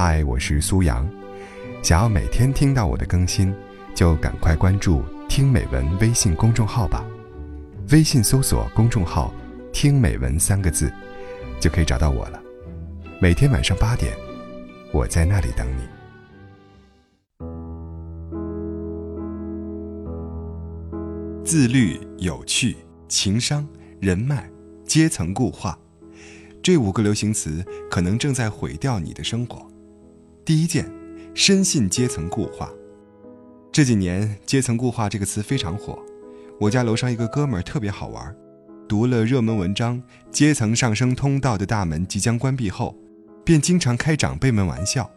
嗨，我是苏阳。想要每天听到我的更新，就赶快关注“听美文”微信公众号吧。微信搜索公众号“听美文”三个字，就可以找到我了。每天晚上八点，我在那里等你。自律、有趣、情商、人脉、阶层固化，这五个流行词可能正在毁掉你的生活。第一件，深信阶层固化。这几年“阶层固化”这个词非常火。我家楼上一个哥们儿特别好玩，读了热门文章《阶层上升通道的大门即将关闭》后，便经常开长辈们玩笑。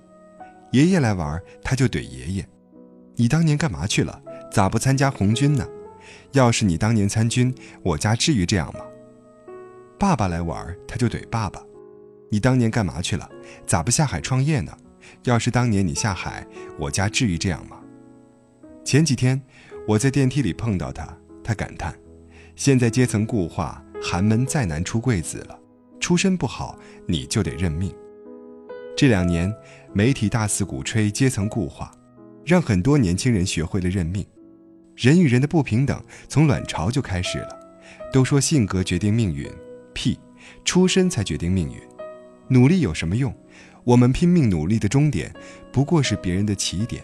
爷爷来玩，他就怼爷爷：“你当年干嘛去了？咋不参加红军呢？”要是你当年参军，我家至于这样吗？爸爸来玩，他就怼爸爸：“你当年干嘛去了？咋不下海创业呢？要是当年你下海，我家至于这样吗？”前几天我在电梯里碰到他，他感叹：“现在阶层固化，寒门再难出贵子了，出身不好你就得认命。”这两年媒体大肆鼓吹阶层固化，让很多年轻人学会了认命。人与人的不平等从卵巢就开始了，都说性格决定命运，屁，出身才决定命运。努力有什么用？我们拼命努力的终点，不过是别人的起点。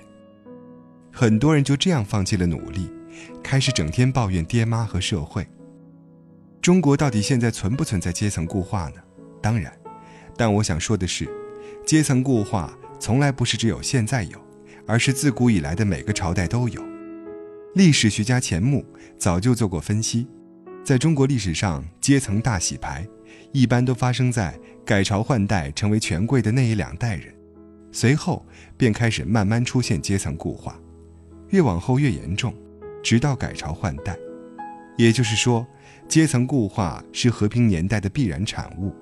很多人就这样放弃了努力，开始整天抱怨爹妈和社会。中国到底现在存不存在阶层固化呢？当然，但我想说的是，阶层固化从来不是只有现在有，而是自古以来的每个朝代都有。历史学家钱穆早就做过分析，在中国历史上，阶层大洗牌一般都发生在改朝换代成为权贵的那一两代人，随后便开始慢慢出现阶层固化，越往后越严重，直到改朝换代。也就是说，阶层固化是和平年代的必然产物，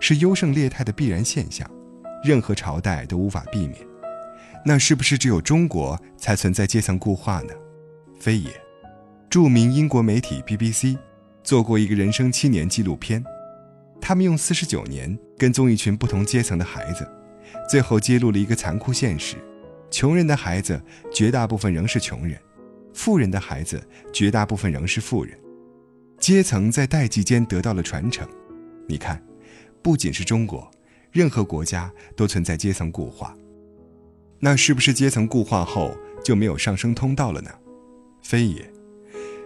是优胜劣汰的必然现象，任何朝代都无法避免。那是不是只有中国才存在阶层固化呢？非也，著名英国媒体 BBC 做过一个人生七年纪录片，他们用四十九年跟踪一群不同阶层的孩子，最后揭露了一个残酷现实：穷人的孩子绝大部分仍是穷人，富人的孩子绝大部分仍是富人，阶层在代际间得到了传承。你看，不仅是中国，任何国家都存在阶层固化。那是不是阶层固化后就没有上升通道了呢？非也，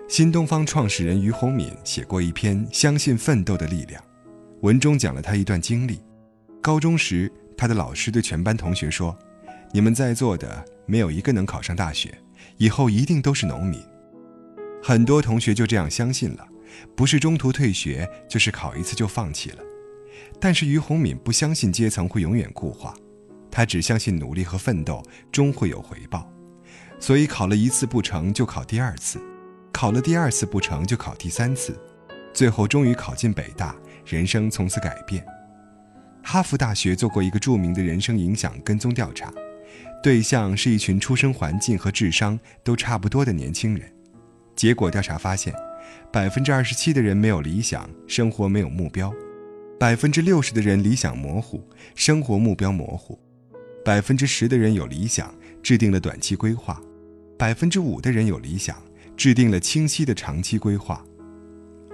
新东方创始人俞洪敏写过一篇《相信奋斗的力量》，文中讲了他一段经历。高中时，他的老师对全班同学说：“你们在座的没有一个能考上大学，以后一定都是农民。”很多同学就这样相信了，不是中途退学，就是考一次就放弃了。但是俞洪敏不相信阶层会永远固化，他只相信努力和奋斗终会有回报。所以考了一次不成就考第二次，考了第二次不成就考第三次，最后终于考进北大，人生从此改变。哈佛大学做过一个著名的人生影响跟踪调查，对象是一群出生环境和智商都差不多的年轻人。结果调查发现，百分之二十七的人没有理想，生活没有目标；百分之六十的人理想模糊，生活目标模糊；百分之十的人有理想，制定了短期规划。百分之五的人有理想，制定了清晰的长期规划。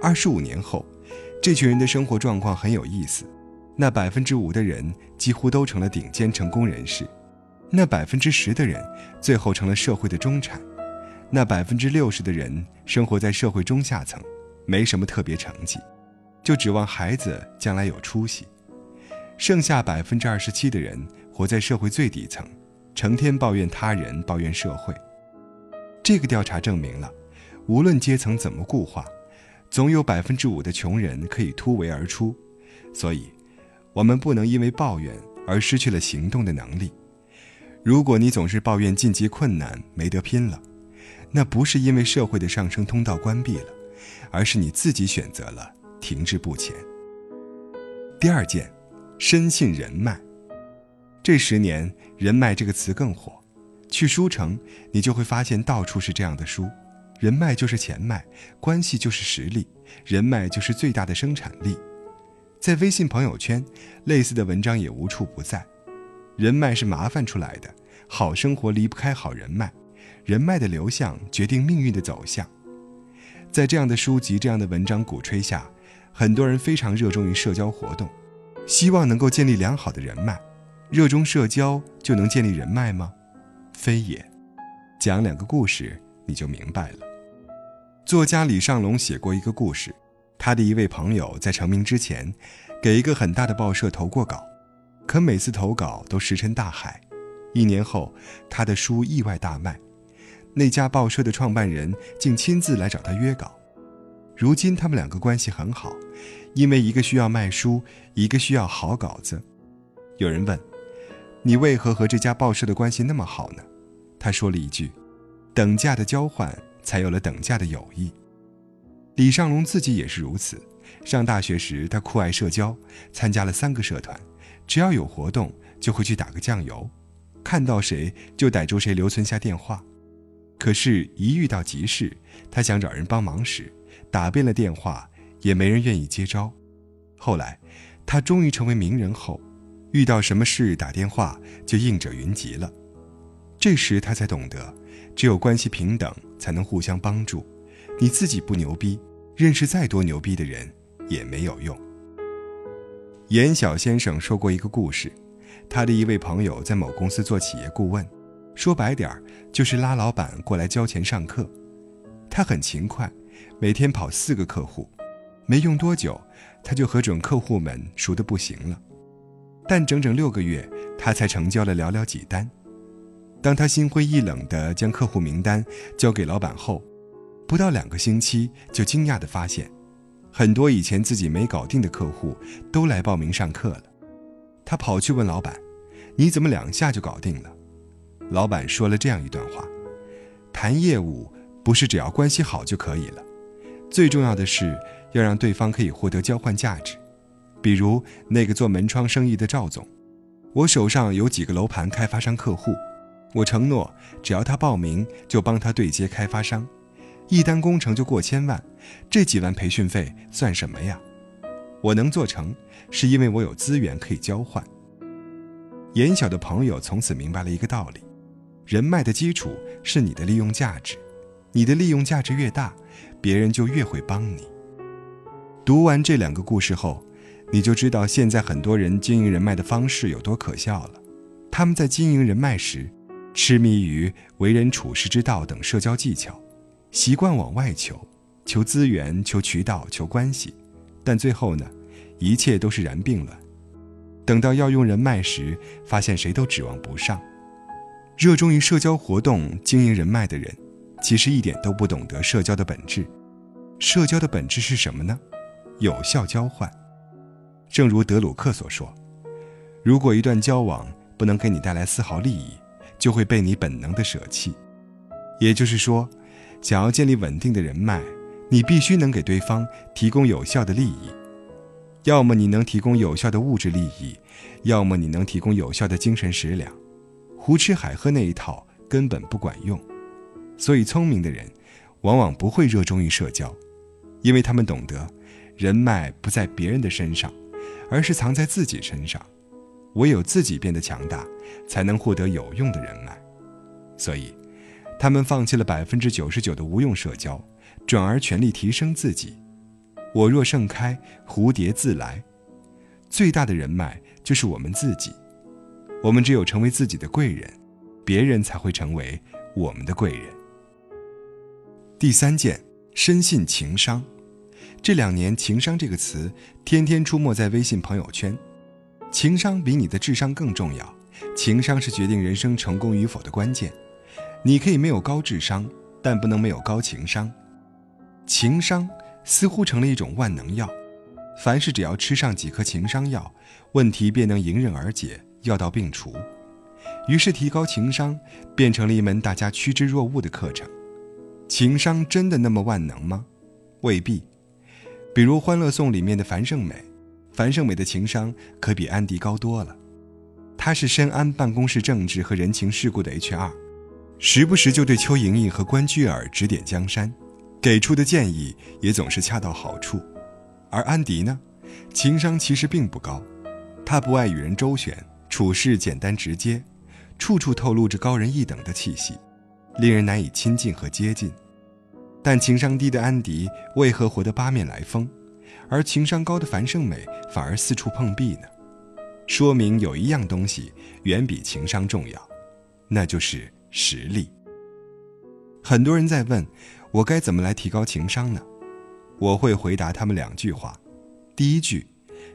二十五年后，这群人的生活状况很有意思。那百分之五的人几乎都成了顶尖成功人士，那百分之十的人最后成了社会的中产，那百分之六十的人生活在社会中下层，没什么特别成绩，就指望孩子将来有出息。剩下百分之二十七的人活在社会最底层，成天抱怨他人，抱怨社会。这个调查证明了，无论阶层怎么固化，总有百分之五的穷人可以突围而出。所以，我们不能因为抱怨而失去了行动的能力。如果你总是抱怨晋级困难、没得拼了，那不是因为社会的上升通道关闭了，而是你自己选择了停滞不前。第二件，深信人脉。这十年，人脉这个词更火。去书城，你就会发现到处是这样的书。人脉就是钱脉，关系就是实力，人脉就是最大的生产力。在微信朋友圈，类似的文章也无处不在。人脉是麻烦出来的，好生活离不开好人脉，人脉的流向决定命运的走向。在这样的书籍、这样的文章鼓吹下，很多人非常热衷于社交活动，希望能够建立良好的人脉。热衷社交就能建立人脉吗？非也。讲两个故事你就明白了。作家李尚龙写过一个故事，他的一位朋友在成名之前，给一个很大的报社投过稿。可每次投稿都石沉大海，一年后，他的书意外大卖，那家报社的创办人竟亲自来找他约稿。如今他们两个关系很好，因为一个需要卖书，一个需要好稿子。有人问：“你为何和这家报社的关系那么好呢？”他说了一句：“等价的交换，才有了等价的友谊。”李尚龙自己也是如此。上大学时，他酷爱社交，参加了三个社团。只要有活动，就会去打个酱油，看到谁就逮住谁留存下电话。可是，一遇到急事，他想找人帮忙时，打遍了电话也没人愿意接招。后来，他终于成为名人后，遇到什么事打电话就应者云集了。这时他才懂得，只有关系平等才能互相帮助。你自己不牛逼，认识再多牛逼的人也没有用。严小先生说过一个故事，他的一位朋友在某公司做企业顾问，说白点儿就是拉老板过来交钱上课。他很勤快，每天跑四个客户，没用多久，他就和准客户们熟得不行了。但整整六个月，他才成交了寥寥几单。当他心灰意冷地将客户名单交给老板后，不到两个星期，就惊讶地发现。很多以前自己没搞定的客户都来报名上课了，他跑去问老板：“你怎么两下就搞定了？”老板说了这样一段话：“谈业务不是只要关系好就可以了，最重要的是要让对方可以获得交换价值。比如那个做门窗生意的赵总，我手上有几个楼盘开发商客户，我承诺只要他报名就帮他对接开发商。”一单工程就过千万，这几万培训费算什么呀？我能做成，是因为我有资源可以交换。严小的朋友从此明白了一个道理：人脉的基础是你的利用价值，你的利用价值越大，别人就越会帮你。读完这两个故事后，你就知道现在很多人经营人脉的方式有多可笑了。他们在经营人脉时，痴迷于为人处事之道等社交技巧。习惯往外求，求资源、求渠道、求关系，但最后呢，一切都是然并卵。等到要用人脉时，发现谁都指望不上。热衷于社交活动、经营人脉的人，其实一点都不懂得社交的本质。社交的本质是什么呢？有效交换。正如德鲁克所说：“如果一段交往不能给你带来丝毫利益，就会被你本能的舍弃。”也就是说。想要建立稳定的人脉，你必须能给对方提供有效的利益。要么你能提供有效的物质利益，要么你能提供有效的精神食粮。胡吃海喝那一套根本不管用。所以，聪明的人往往不会热衷于社交，因为他们懂得，人脉不在别人的身上，而是藏在自己身上。唯有自己变得强大，才能获得有用的人脉。所以。他们放弃了百分之九十九的无用社交，转而全力提升自己。我若盛开，蝴蝶自来。最大的人脉就是我们自己。我们只有成为自己的贵人，别人才会成为我们的贵人。第三件，深信情商。这两年，“情商”这个词天天出没在微信朋友圈。情商比你的智商更重要。情商是决定人生成功与否的关键。你可以没有高智商，但不能没有高情商。情商似乎成了一种万能药，凡事只要吃上几颗情商药，问题便能迎刃而解，药到病除。于是，提高情商变成了一门大家趋之若鹜的课程。情商真的那么万能吗？未必。比如《欢乐颂》里面的樊胜美，樊胜美的情商可比安迪高多了。她是深谙办公室政治和人情世故的 HR。时不时就对邱莹莹和关雎尔指点江山，给出的建议也总是恰到好处。而安迪呢，情商其实并不高，他不爱与人周旋，处事简单直接，处处透露着高人一等的气息，令人难以亲近和接近。但情商低的安迪为何活得八面来风，而情商高的樊胜美反而四处碰壁呢？说明有一样东西远比情商重要，那就是实力。很多人在问，我该怎么来提高情商呢？我会回答他们两句话：第一句，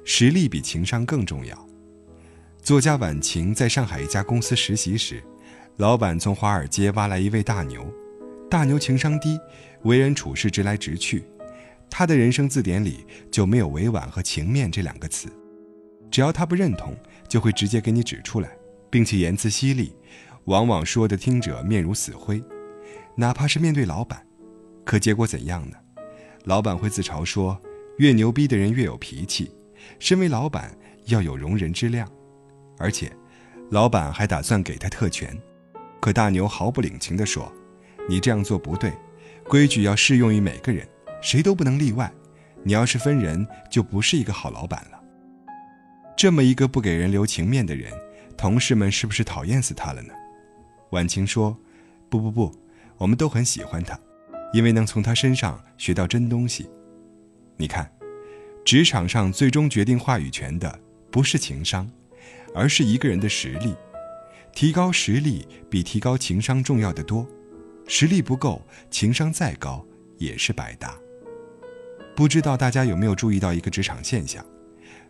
实力比情商更重要。作家晚晴在上海一家公司实习时，老板从华尔街挖来一位大牛，大牛情商低，为人处事直来直去，他的人生字典里就没有委婉和情面这两个词。只要他不认同，就会直接给你指出来，并且言辞犀利，往往说的听者面如死灰。哪怕是面对老板，可结果怎样呢？老板会自嘲说：“越牛逼的人越有脾气，身为老板要有容人之量。”而且，老板还打算给他特权。可大牛毫不领情地说：“你这样做不对，规矩要适用于每个人，谁都不能例外。你要是分人，就不是一个好老板了。”这么一个不给人留情面的人，同事们是不是讨厌死他了呢？婉晴说：“不不不，我们都很喜欢他，因为能从他身上学到真东西。你看，职场上最终决定话语权的不是情商，而是一个人的实力。提高实力比提高情商重要的多。实力不够，情商再高也是白搭。不知道大家有没有注意到一个职场现象？”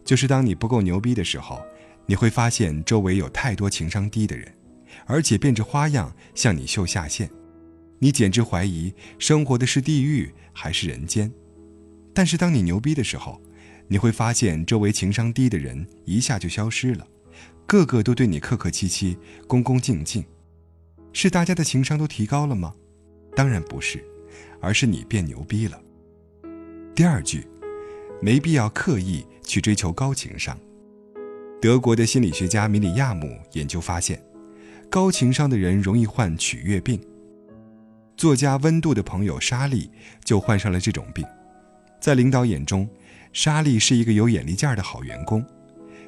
就是当你不够牛逼的时候，你会发现周围有太多情商低的人，而且变着花样向你秀下限，你简直怀疑生活的是地狱还是人间。但是当你牛逼的时候，你会发现周围情商低的人一下就消失了，个个都对你客客气气、恭恭敬敬。是大家的情商都提高了吗？当然不是，而是你变牛逼了。第二句。没必要刻意去追求高情商。德国的心理学家米里亚姆研究发现，高情商的人容易患取悦病。作家温度的朋友莎莉就患上了这种病。在领导眼中，莎莉是一个有眼力劲儿的好员工；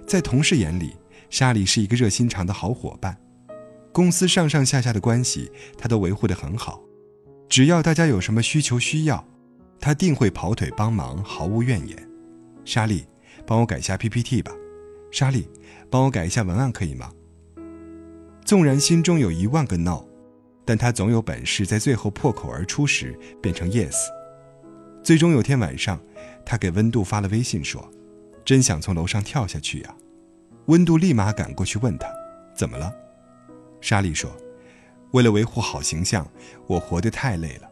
在同事眼里，莎莉是一个热心肠的好伙伴。公司上上下下的关系，她都维护得很好。只要大家有什么需求需要，他定会跑腿帮忙，毫无怨言。莎莉，帮我改一下 PPT 吧。莎莉，帮我改一下文案可以吗？纵然心中有一万个 no，但他总有本事在最后破口而出时变成 yes。最终有天晚上，他给温度发了微信说：“真想从楼上跳下去呀。”温度立马赶过去问他：“怎么了？”莎莉说：“为了维护好形象，我活得太累了。”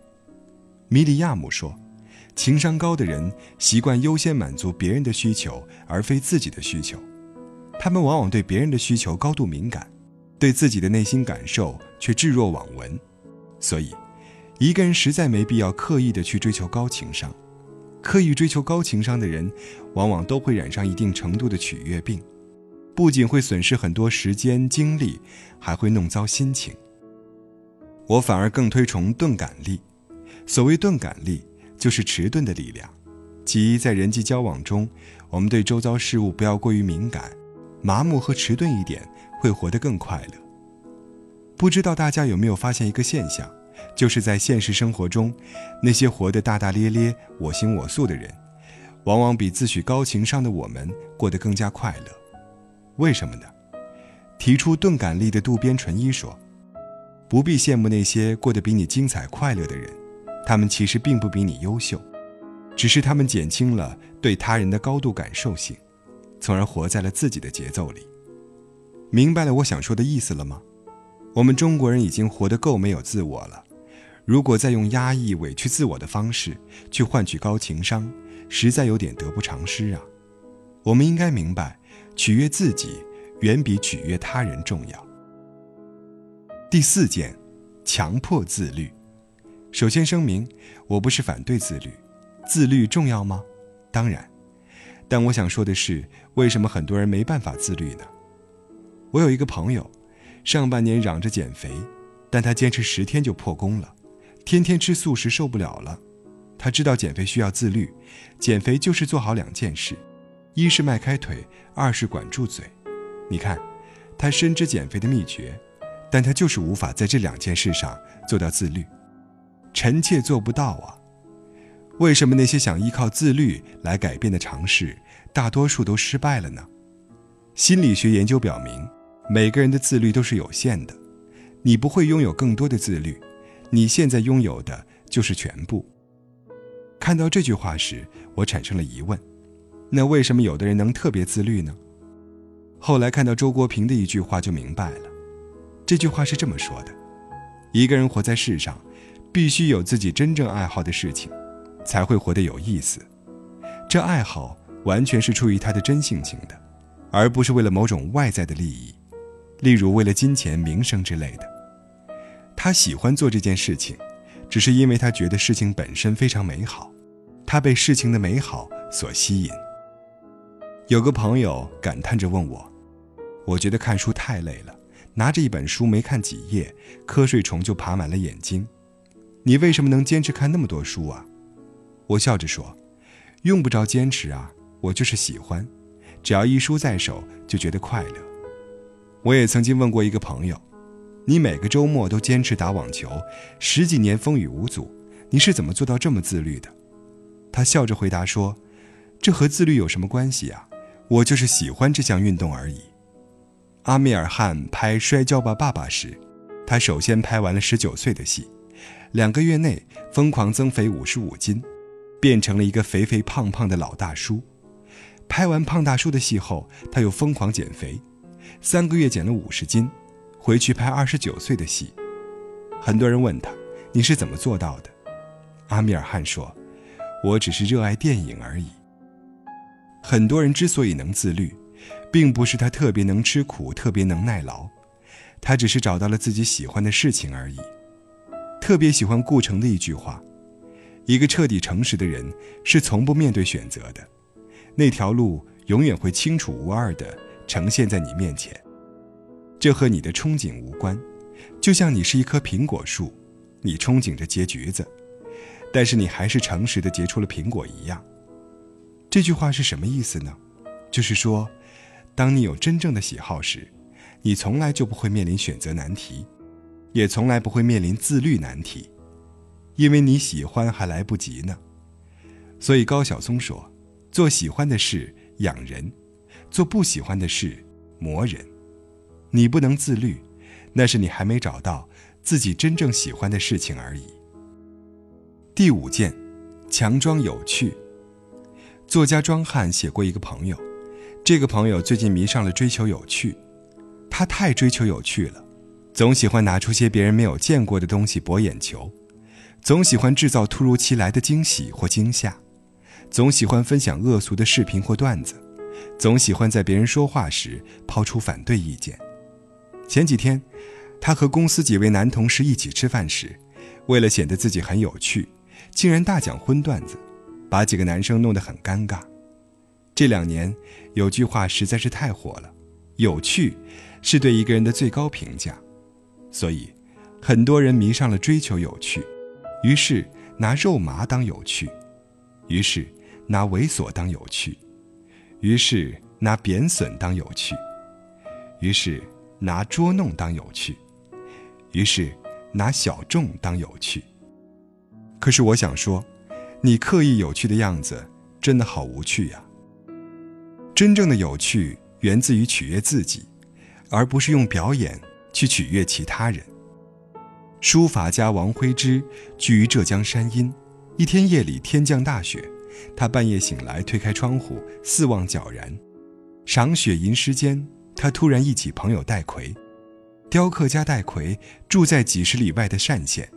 米里亚姆说。情商高的人习惯优先满足别人的需求，而非自己的需求。他们往往对别人的需求高度敏感，对自己的内心感受却置若罔闻。所以，一个人实在没必要刻意的去追求高情商。刻意追求高情商的人，往往都会染上一定程度的取悦病，不仅会损失很多时间精力，还会弄糟心情。我反而更推崇钝感力。所谓钝感力。就是迟钝的力量，即在人际交往中，我们对周遭事物不要过于敏感、麻木和迟钝一点，会活得更快乐。不知道大家有没有发现一个现象，就是在现实生活中，那些活得大大咧咧、我行我素的人，往往比自诩高情商的我们过得更加快乐。为什么呢？提出钝感力的渡边淳一说：“不必羡慕那些过得比你精彩快乐的人。”他们其实并不比你优秀，只是他们减轻了对他人的高度感受性，从而活在了自己的节奏里。明白了我想说的意思了吗？我们中国人已经活得够没有自我了，如果再用压抑、委屈自我的方式去换取高情商，实在有点得不偿失啊！我们应该明白，取悦自己远比取悦他人重要。第四件，强迫自律。首先声明，我不是反对自律，自律重要吗？当然，但我想说的是，为什么很多人没办法自律呢？我有一个朋友，上半年嚷着减肥，但他坚持十天就破功了，天天吃素食受不了了。他知道减肥需要自律，减肥就是做好两件事，一是迈开腿，二是管住嘴。你看，他深知减肥的秘诀，但他就是无法在这两件事上做到自律。臣妾做不到啊！为什么那些想依靠自律来改变的尝试，大多数都失败了呢？心理学研究表明，每个人的自律都是有限的。你不会拥有更多的自律，你现在拥有的就是全部。看到这句话时，我产生了疑问：那为什么有的人能特别自律呢？后来看到周国平的一句话就明白了。这句话是这么说的：一个人活在世上，必须有自己真正爱好的事情，才会活得有意思。这爱好完全是出于他的真性情的，而不是为了某种外在的利益，例如为了金钱、名声之类的。他喜欢做这件事情，只是因为他觉得事情本身非常美好，他被事情的美好所吸引。有个朋友感叹着问我：“我觉得看书太累了，拿着一本书没看几页，瞌睡虫就爬满了眼睛。你为什么能坚持看那么多书啊？”我笑着说：“用不着坚持啊，我就是喜欢，只要一书在手就觉得快乐。”我也曾经问过一个朋友。你每个周末都坚持打网球，十几年风雨无阻，你是怎么做到这么自律的？他笑着回答说：“这和自律有什么关系啊？我就是喜欢这项运动而已。”阿米尔汗拍《摔跤吧，爸爸》时，他首先拍完了十九岁的戏，两个月内疯狂增肥五十五斤，变成了一个肥肥胖胖的老大叔。拍完胖大叔的戏后，他又疯狂减肥，三个月减了五十斤。回去拍二十九岁的戏，很多人问他：“你是怎么做到的？”阿米尔汗说：“我只是热爱电影而已。”很多人之所以能自律，并不是他特别能吃苦、特别能耐劳，他只是找到了自己喜欢的事情而已。特别喜欢顾城的一句话：“一个彻底诚实的人是从不面对选择的，那条路永远会清楚无二地呈现在你面前。”这和你的憧憬无关，就像你是一棵苹果树，你憧憬着结橘子，但是你还是诚实的结出了苹果一样。这句话是什么意思呢？就是说，当你有真正的喜好时，你从来就不会面临选择难题，也从来不会面临自律难题，因为你喜欢还来不及呢。所以高晓松说：“做喜欢的事养人，做不喜欢的事磨人。”你不能自律，那是你还没找到自己真正喜欢的事情而已。第五件，强装有趣。作家庄汉写过一个朋友，这个朋友最近迷上了追求有趣，他太追求有趣了，总喜欢拿出些别人没有见过的东西博眼球，总喜欢制造突如其来的惊喜或惊吓，总喜欢分享恶俗的视频或段子，总喜欢在别人说话时抛出反对意见。前几天，他和公司几位男同事一起吃饭时，为了显得自己很有趣，竟然大讲荤段子，把几个男生弄得很尴尬。这两年有句话实在是太火了：“有趣是对一个人的最高评价。”所以，很多人迷上了追求有趣，于是拿肉麻当有趣，于是拿猥琐当有趣，于是拿贬损当有趣，于是。拿捉弄当有趣，于是拿小众当有趣。可是我想说，你刻意有趣的样子真的好无趣呀。真正的有趣源自于取悦自己，而不是用表演去取悦其他人。书法家王徽之居于浙江山阴，一天夜里天降大雪，他半夜醒来，推开窗户四望皎然，赏雪吟诗间。他突然忆起朋友戴逵，雕刻家戴逵住在几十里外的单县。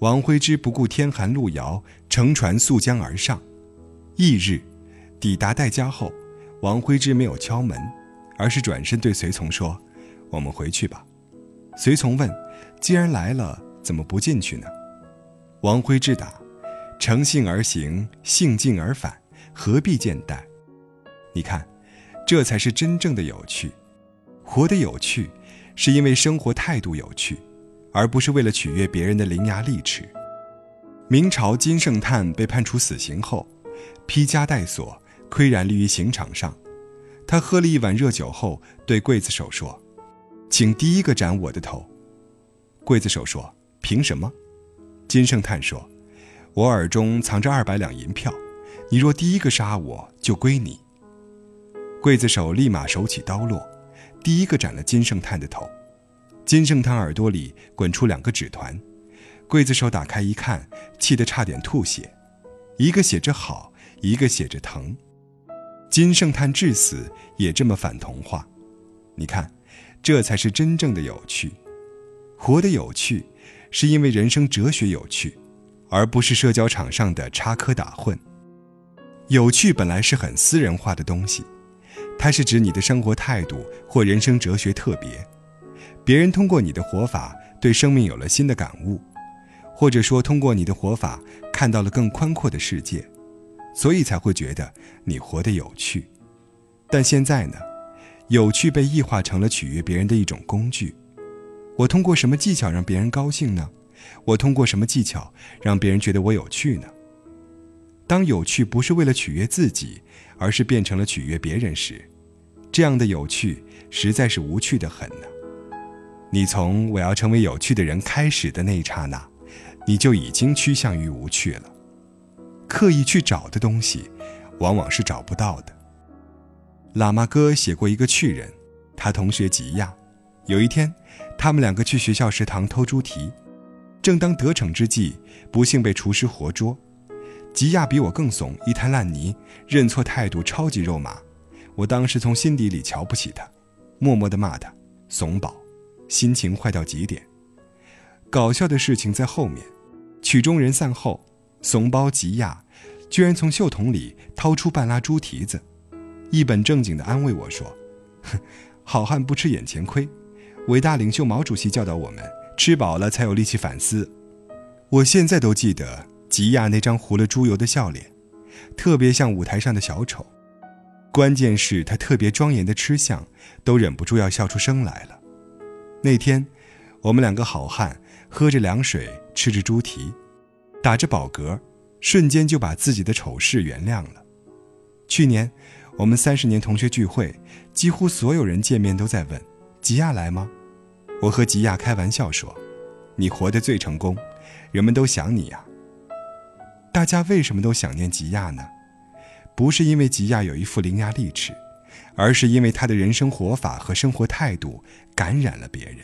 王徽之不顾天寒路遥，乘船溯江而上。翌日，抵达戴家后，王徽之没有敲门，而是转身对随从说：“我们回去吧。”随从问：“既然来了，怎么不进去呢？”王徽之答：“乘兴而行，兴尽而返，何必见待？”你看。这才是真正的有趣，活得有趣，是因为生活态度有趣，而不是为了取悦别人的伶牙俐齿。明朝金圣叹被判处死刑后，披枷带锁，岿然立于刑场上。他喝了一碗热酒后，对刽子手说：“请第一个斩我的头。”刽子手说：“凭什么？”金圣叹说：“我耳中藏着二百两银票，你若第一个杀我，就归你。”刽子手立马手起刀落，第一个斩了金圣叹的头。金圣叹耳朵里滚出两个纸团，刽子手打开一看，气得差点吐血。一个写着好，一个写着疼。金圣叹至死也这么反童话，你看，这才是真正的有趣。活得有趣，是因为人生哲学有趣，而不是社交场上的插科打诨。有趣本来是很私人化的东西，它是指你的生活态度或人生哲学特别。别人通过你的活法对生命有了新的感悟，或者说通过你的活法看到了更宽阔的世界。所以才会觉得你活得有趣，但现在呢，有趣被异化成了取悦别人的一种工具。我通过什么技巧让别人高兴呢？我通过什么技巧让别人觉得我有趣呢？当有趣不是为了取悦自己，而是变成了取悦别人时，这样的有趣实在是无趣的很呢。你从我要成为有趣的人开始的那一刹那，你就已经趋向于无趣了。刻意去找的东西，往往是找不到的。喇嘛哥写过一个趣人，他同学吉亚，有一天，他们两个去学校食堂偷猪蹄，正当得逞之际，不幸被厨师活捉。吉亚比我更怂，一滩烂泥，认错态度超级肉麻。我当时从心底里瞧不起他，默默地骂他怂宝，心情坏到极点。搞笑的事情在后面，曲终人散后。怂包吉亚，居然从袖筒里掏出半拉猪蹄子，一本正经地安慰我说：“哼，好汉不吃眼前亏。伟大领袖毛主席教导我们，吃饱了才有力气反思。”我现在都记得吉亚那张糊了猪油的笑脸，特别像舞台上的小丑。关键是他特别庄严的吃相，都忍不住要笑出声来了。那天，我们两个好汉喝着凉水，吃着猪蹄。打着饱嗝，瞬间就把自己的丑事原谅了。去年，我们三十年同学聚会，几乎所有人见面都在问：“吉亚来吗？”我和吉亚开玩笑说：“你活得最成功，人们都想你呀。”大家为什么都想念吉亚呢？不是因为吉亚有一副伶牙俐齿，而是因为他的人生活法和生活态度感染了别人。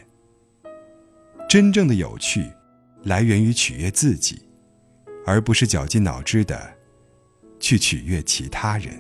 真正的有趣，来源于取悦自己。而不是绞尽脑汁的去取悦其他人。